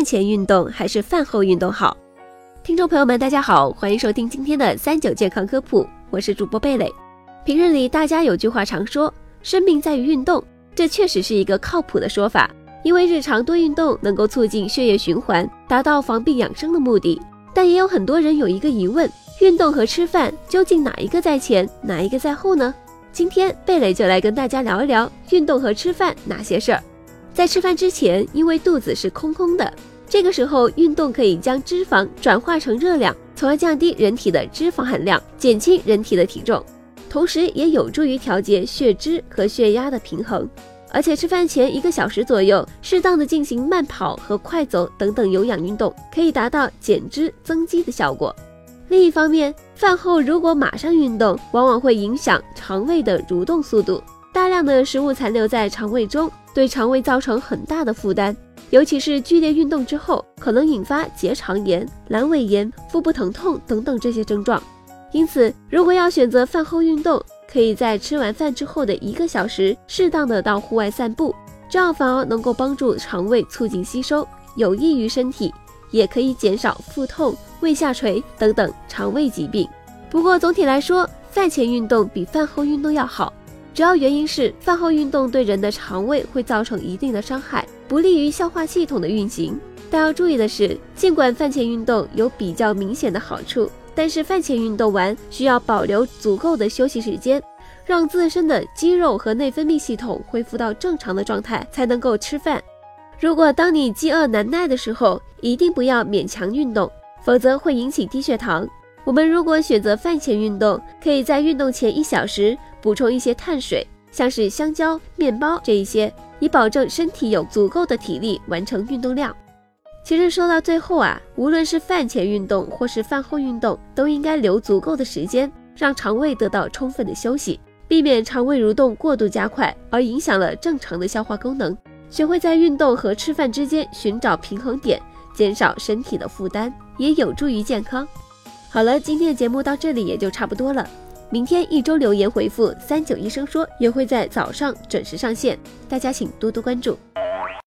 饭前运动还是饭后运动好？听众朋友们，大家好，欢迎收听今天的三九健康科普，我是主播贝蕾。平日里大家有句话常说，生命在于运动，这确实是一个靠谱的说法。因为日常多运动能够促进血液循环，达到防病养生的目的。但也有很多人有一个疑问：运动和吃饭究竟哪一个在前，哪一个在后呢？今天贝蕾就来跟大家聊一聊运动和吃饭哪些事儿。在吃饭之前，因为肚子是空空的，这个时候运动可以将脂肪转化成热量，从而降低人体的脂肪含量，减轻人体的体重，同时也有助于调节血脂和血压的平衡。而且吃饭前一个小时左右，适当的进行慢跑和快走等等有氧运动，可以达到减脂增肌的效果。另一方面，饭后如果马上运动，往往会影响肠胃的蠕动速度，大量的食物残留在肠胃中。对肠胃造成很大的负担，尤其是剧烈运动之后，可能引发结肠炎、阑尾炎、腹部疼痛等等这些症状。因此，如果要选择饭后运动，可以在吃完饭之后的一个小时，适当的到户外散步，这样反而能够帮助肠胃促进吸收，有益于身体，也可以减少腹痛、胃下垂等等肠胃疾病。不过总体来说，饭前运动比饭后运动要好。主要原因是饭后运动对人的肠胃会造成一定的伤害，不利于消化系统的运行。但要注意的是，尽管饭前运动有比较明显的好处，但是饭前运动完需要保留足够的休息时间，让自身的肌肉和内分泌系统恢复到正常的状态，才能够吃饭。如果当你饥饿难耐的时候，一定不要勉强运动，否则会引起低血糖。我们如果选择饭前运动，可以在运动前一小时补充一些碳水，像是香蕉、面包这一些，以保证身体有足够的体力完成运动量。其实说到最后啊，无论是饭前运动或是饭后运动，都应该留足够的时间，让肠胃得到充分的休息，避免肠胃蠕动过度加快而影响了正常的消化功能。学会在运动和吃饭之间寻找平衡点，减少身体的负担，也有助于健康。好了，今天的节目到这里也就差不多了。明天一周留言回复“三九医生说”也会在早上准时上线，大家请多多关注。